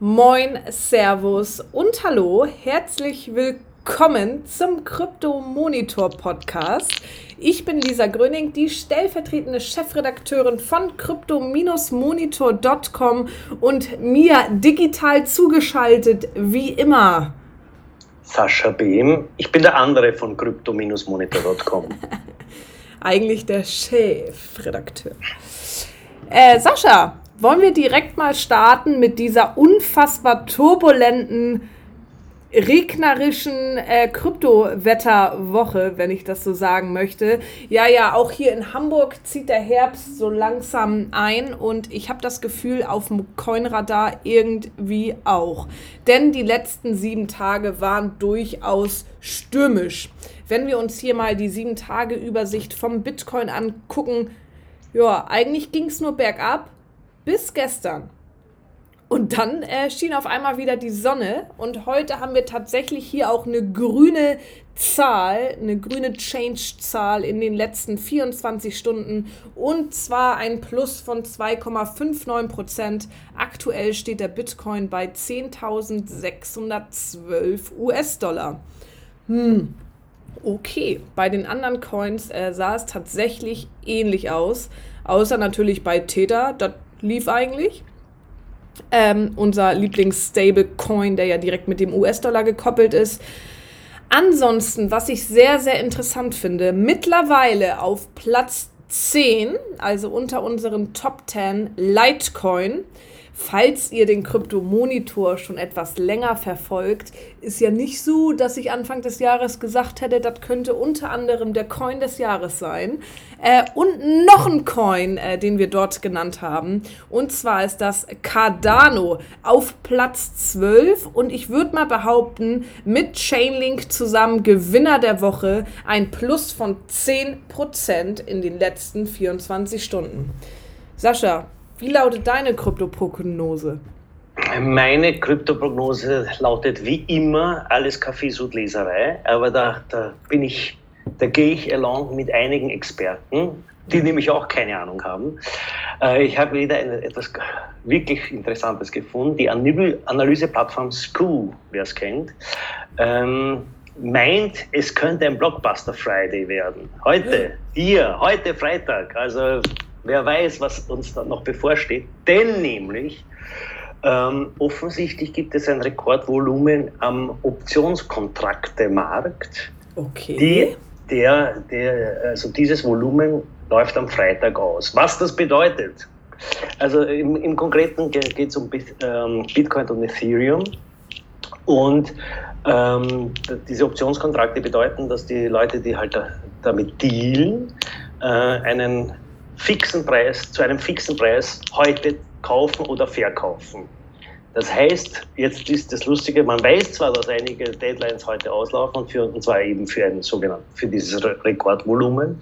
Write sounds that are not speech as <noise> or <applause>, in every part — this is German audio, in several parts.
Moin, Servus und Hallo. Herzlich willkommen zum Krypto Monitor Podcast. Ich bin Lisa Gröning, die stellvertretende Chefredakteurin von crypto-monitor.com und mir digital zugeschaltet wie immer. Sascha Behm. Ich bin der andere von crypto-monitor.com. <laughs> Eigentlich der Chefredakteur. Äh, Sascha, wollen wir direkt mal starten mit dieser unfassbar turbulenten, regnerischen äh, Kryptowetterwoche, wenn ich das so sagen möchte. Ja, ja, auch hier in Hamburg zieht der Herbst so langsam ein und ich habe das Gefühl, auf dem Coinradar irgendwie auch. Denn die letzten sieben Tage waren durchaus stürmisch. Wenn wir uns hier mal die sieben Tage Übersicht vom Bitcoin angucken, ja, eigentlich ging es nur bergab bis gestern. Und dann äh, schien auf einmal wieder die Sonne und heute haben wir tatsächlich hier auch eine grüne Zahl, eine grüne Change-Zahl in den letzten 24 Stunden und zwar ein Plus von 2,59 Prozent. Aktuell steht der Bitcoin bei 10.612 US-Dollar. Hm, okay. Bei den anderen Coins äh, sah es tatsächlich ähnlich aus, außer natürlich bei Tether. Das lief eigentlich. Ähm, unser Lieblings-Stablecoin, der ja direkt mit dem US-Dollar gekoppelt ist. Ansonsten, was ich sehr, sehr interessant finde, mittlerweile auf Platz 10, also unter unseren Top 10, Litecoin. Falls ihr den Krypto-Monitor schon etwas länger verfolgt, ist ja nicht so, dass ich Anfang des Jahres gesagt hätte, das könnte unter anderem der Coin des Jahres sein. Äh, und noch ein Coin, äh, den wir dort genannt haben. Und zwar ist das Cardano auf Platz 12. Und ich würde mal behaupten, mit Chainlink zusammen Gewinner der Woche ein Plus von 10% in den letzten 24 Stunden. Sascha, wie lautet deine Kryptoprognose? Meine Kryptoprognose lautet wie immer alles Kaffeesudleserei, aber da, da bin ich, da gehe ich along mit einigen Experten, die nämlich auch keine Ahnung haben. Äh, ich habe wieder eine, etwas wirklich Interessantes gefunden. Die Analyseplattform Scoo, wer es kennt, ähm, meint, es könnte ein Blockbuster Friday werden. Heute, hier, heute Freitag. Also Wer weiß, was uns da noch bevorsteht. Denn nämlich ähm, offensichtlich gibt es ein Rekordvolumen am Optionskontraktemarkt. Okay. Die, der, der, also dieses Volumen läuft am Freitag aus. Was das bedeutet? Also im, im Konkreten geht es um ähm, Bitcoin und Ethereum. Und ähm, diese Optionskontrakte bedeuten, dass die Leute, die halt damit dealen, äh, einen fixen Preis, zu einem fixen Preis heute kaufen oder verkaufen. Das heißt, jetzt ist das Lustige, man weiß zwar, dass einige Deadlines heute auslaufen, für, und zwar eben für ein sogenanntes, für dieses Rekordvolumen.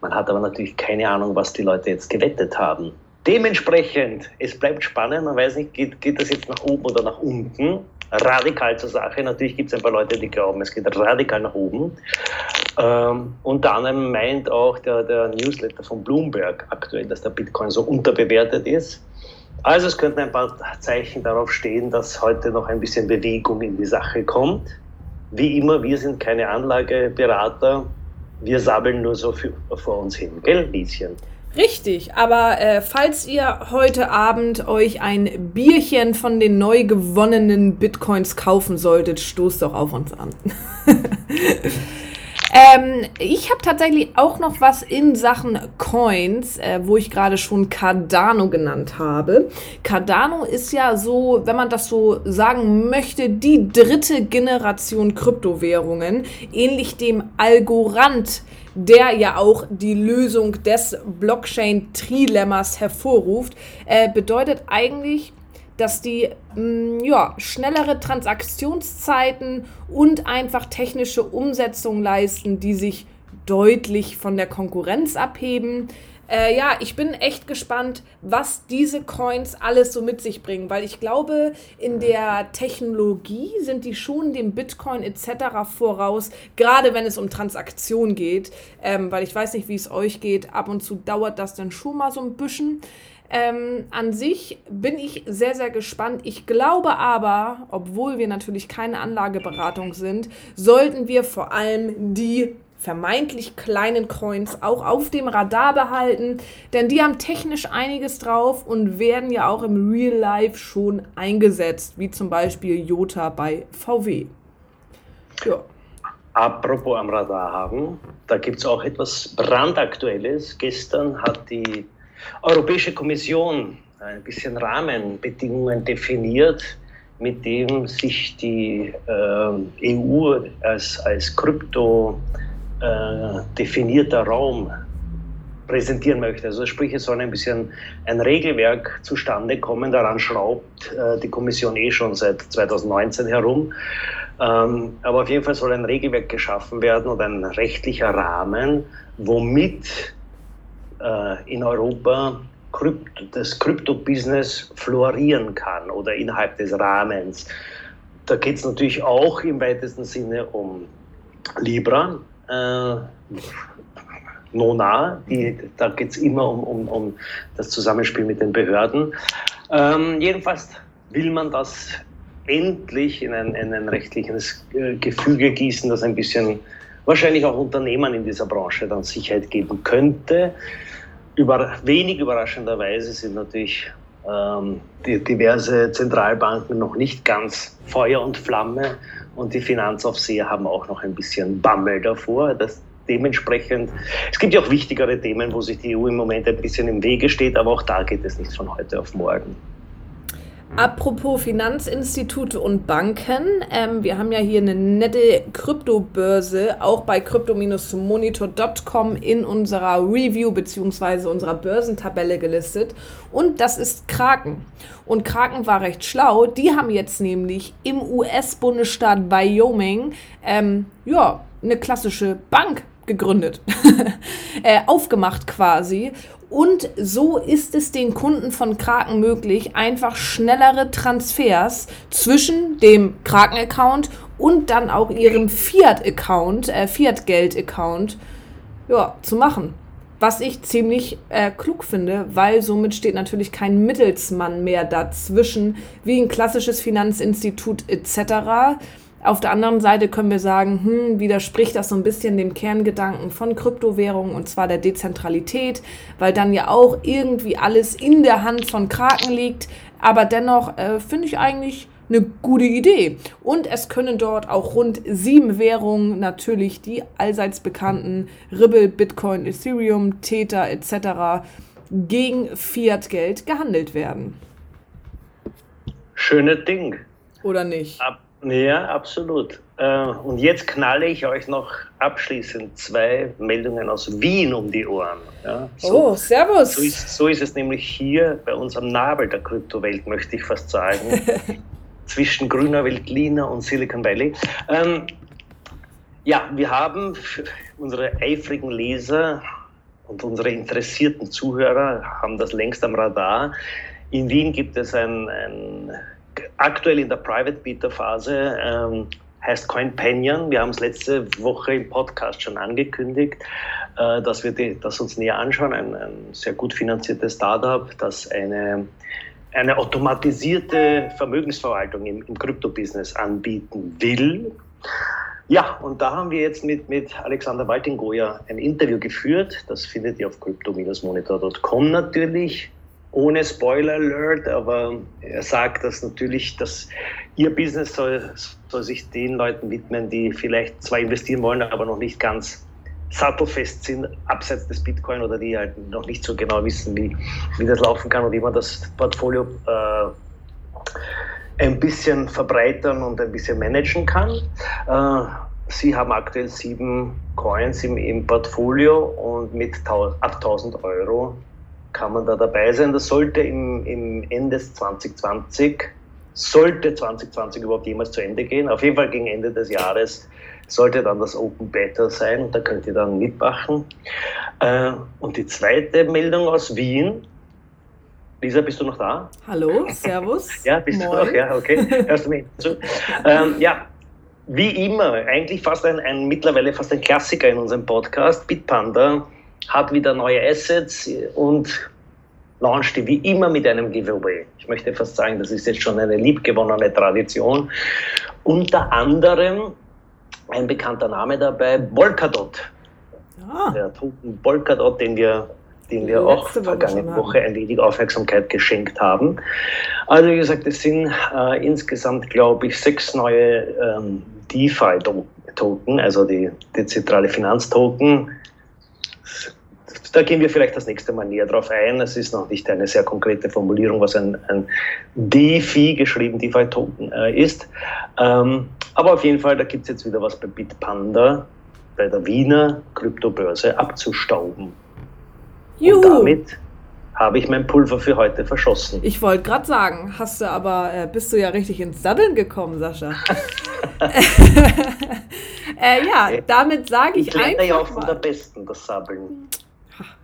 Man hat aber natürlich keine Ahnung, was die Leute jetzt gewettet haben. Dementsprechend, es bleibt spannend, man weiß nicht, geht, geht das jetzt nach oben oder nach unten radikal zur Sache. Natürlich gibt es ein paar Leute, die glauben, es geht radikal nach oben. Ähm, unter anderem meint auch der, der Newsletter von Bloomberg aktuell, dass der Bitcoin so unterbewertet ist. Also es könnten ein paar Zeichen darauf stehen, dass heute noch ein bisschen Bewegung in die Sache kommt. Wie immer, wir sind keine Anlageberater, wir sabbeln nur so für, vor uns hin, gell, Lieschen? Richtig, aber äh, falls ihr heute Abend euch ein Bierchen von den neu gewonnenen Bitcoins kaufen solltet, stoßt doch auf uns an. <laughs> ähm, ich habe tatsächlich auch noch was in Sachen Coins, äh, wo ich gerade schon Cardano genannt habe. Cardano ist ja so, wenn man das so sagen möchte, die dritte Generation Kryptowährungen, ähnlich dem Algorand der ja auch die Lösung des Blockchain-Trilemmas hervorruft, äh, bedeutet eigentlich, dass die mh, mm, ja, schnellere Transaktionszeiten und einfach technische Umsetzungen leisten, die sich deutlich von der Konkurrenz abheben. Äh, ja, ich bin echt gespannt, was diese Coins alles so mit sich bringen, weil ich glaube, in der Technologie sind die schon dem Bitcoin etc. voraus, gerade wenn es um Transaktionen geht, ähm, weil ich weiß nicht, wie es euch geht. Ab und zu dauert das dann schon mal so ein bisschen. Ähm, an sich bin ich sehr, sehr gespannt. Ich glaube aber, obwohl wir natürlich keine Anlageberatung sind, sollten wir vor allem die vermeintlich kleinen Coins auch auf dem Radar behalten, denn die haben technisch einiges drauf und werden ja auch im Real Life schon eingesetzt, wie zum Beispiel Jota bei VW. Ja. Apropos am Radar haben, da gibt es auch etwas brandaktuelles. Gestern hat die Europäische Kommission ein bisschen Rahmenbedingungen definiert, mit dem sich die äh, EU als, als krypto äh, definierter Raum präsentieren möchte. Also sprich, es soll ein bisschen ein Regelwerk zustande kommen. Daran schraubt äh, die Kommission eh schon seit 2019 herum. Ähm, aber auf jeden Fall soll ein Regelwerk geschaffen werden und ein rechtlicher Rahmen, womit äh, in Europa Krypt das Krypto-Business florieren kann oder innerhalb des Rahmens. Da geht es natürlich auch im weitesten Sinne um Libra, äh, Nona, die, da geht es immer um, um, um das Zusammenspiel mit den Behörden. Ähm, jedenfalls will man das endlich in ein, in ein rechtliches äh, Gefüge gießen, das ein bisschen wahrscheinlich auch Unternehmen in dieser Branche dann Sicherheit geben könnte. Über, wenig überraschenderweise sind natürlich ähm, die, diverse Zentralbanken noch nicht ganz Feuer und Flamme und die Finanzaufseher haben auch noch ein bisschen Bammel davor. Das dementsprechend, es gibt ja auch wichtigere Themen, wo sich die EU im Moment ein bisschen im Wege steht, aber auch da geht es nicht von heute auf morgen. Apropos Finanzinstitute und Banken, ähm, wir haben ja hier eine nette Kryptobörse, auch bei crypto-monitor.com in unserer Review bzw. unserer Börsentabelle gelistet. Und das ist Kraken. Und Kraken war recht schlau. Die haben jetzt nämlich im US-Bundesstaat Wyoming ähm, ja, eine klassische Bank gegründet, <laughs> äh, aufgemacht quasi. Und so ist es den Kunden von Kraken möglich, einfach schnellere Transfers zwischen dem Kraken-Account und dann auch ihrem Fiat-Account, äh, Fiat-Geld-Account, ja, zu machen. Was ich ziemlich äh, klug finde, weil somit steht natürlich kein Mittelsmann mehr dazwischen, wie ein klassisches Finanzinstitut etc. Auf der anderen Seite können wir sagen, hm, widerspricht das so ein bisschen dem Kerngedanken von Kryptowährungen und zwar der Dezentralität, weil dann ja auch irgendwie alles in der Hand von Kraken liegt. Aber dennoch äh, finde ich eigentlich eine gute Idee. Und es können dort auch rund sieben Währungen, natürlich die allseits bekannten Ripple, Bitcoin, Ethereum, Tether etc. gegen Fiat-Geld gehandelt werden. Schönes Ding. Oder nicht? Ab ja, absolut. Äh, und jetzt knalle ich euch noch abschließend zwei Meldungen aus Wien um die Ohren. Ja, so, oh, servus. So ist, so ist, es nämlich hier bei uns am Nabel der Kryptowelt, möchte ich fast sagen. <laughs> zwischen grüner Welt, Lina und Silicon Valley. Ähm, ja, wir haben unsere eifrigen Leser und unsere interessierten Zuhörer haben das längst am Radar. In Wien gibt es ein, ein aktuell in der Private Beta Phase ähm, heißt CoinPanion. Wir haben es letzte Woche im Podcast schon angekündigt, äh, dass wir die, das uns näher anschauen. Ein, ein sehr gut finanziertes Startup, das eine, eine automatisierte Vermögensverwaltung im, im Krypto-Business anbieten will. Ja, und da haben wir jetzt mit, mit Alexander Waltingoja ein Interview geführt. Das findet ihr auf crypto-monitor.com natürlich ohne Spoiler Alert, aber er sagt, dass natürlich, dass ihr Business soll, soll sich den Leuten widmen, die vielleicht zwar investieren wollen, aber noch nicht ganz sattelfest sind, abseits des Bitcoin oder die halt noch nicht so genau wissen, wie, wie das laufen kann und wie man das Portfolio äh, ein bisschen verbreitern und ein bisschen managen kann. Äh, Sie haben aktuell sieben Coins im, im Portfolio und mit ab 1000 Euro kann man da dabei sein. Das sollte im, im Ende 2020, sollte 2020 überhaupt jemals zu Ende gehen. Auf jeden Fall gegen Ende des Jahres sollte dann das Open Beta sein. Da könnt ihr dann mitmachen. Äh, und die zweite Meldung aus Wien. Lisa, bist du noch da? Hallo, Servus. <laughs> ja, bist Moin. du noch? Ja, okay. Hörst du mir zu? Ähm, ja, wie immer, eigentlich fast ein, ein mittlerweile fast ein Klassiker in unserem Podcast, Bitpanda hat wieder neue Assets und launchte wie immer mit einem Giveaway. Ich möchte fast sagen, das ist jetzt schon eine liebgewonnene Tradition. Unter anderem ein bekannter Name dabei, Polkadot. Ah. Der Token Polkadot, den wir den wir auch vergangene Woche ein wenig Aufmerksamkeit geschenkt haben. Also wie gesagt, es sind äh, insgesamt, glaube ich, sechs neue ähm, DeFi-Token, also die dezentrale Finanztoken. Da gehen wir vielleicht das nächste Mal näher drauf ein. Es ist noch nicht eine sehr konkrete Formulierung, was ein, ein DeFi geschrieben DeFi-Token äh, ist. Ähm, aber auf jeden Fall, da gibt es jetzt wieder was bei Bitpanda, bei der Wiener Kryptobörse abzustauben. Juhu. Und damit habe ich mein Pulver für heute verschossen. Ich wollte gerade sagen, hast du aber, äh, bist du ja richtig ins Saddeln gekommen, Sascha. <laughs> äh, ja, damit sage ich, ich einfach ja auch von der Besten, das Sabbeln.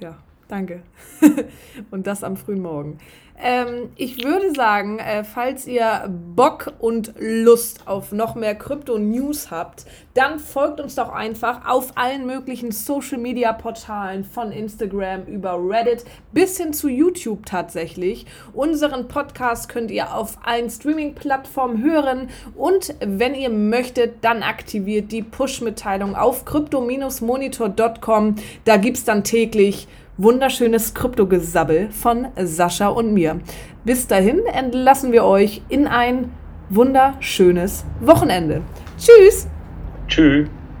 Ja, danke. <laughs> Und das am frühen Morgen. Ähm, ich würde sagen, äh, falls ihr Bock und Lust auf noch mehr Krypto-News habt, dann folgt uns doch einfach auf allen möglichen Social-Media-Portalen von Instagram über Reddit bis hin zu YouTube tatsächlich. Unseren Podcast könnt ihr auf allen Streaming-Plattformen hören und wenn ihr möchtet, dann aktiviert die Push-Mitteilung auf crypto-monitor.com. Da gibt es dann täglich wunderschönes Kryptogesabbel von Sascha und mir. Bis dahin entlassen wir euch in ein wunderschönes Wochenende. Tschüss! Tschüss!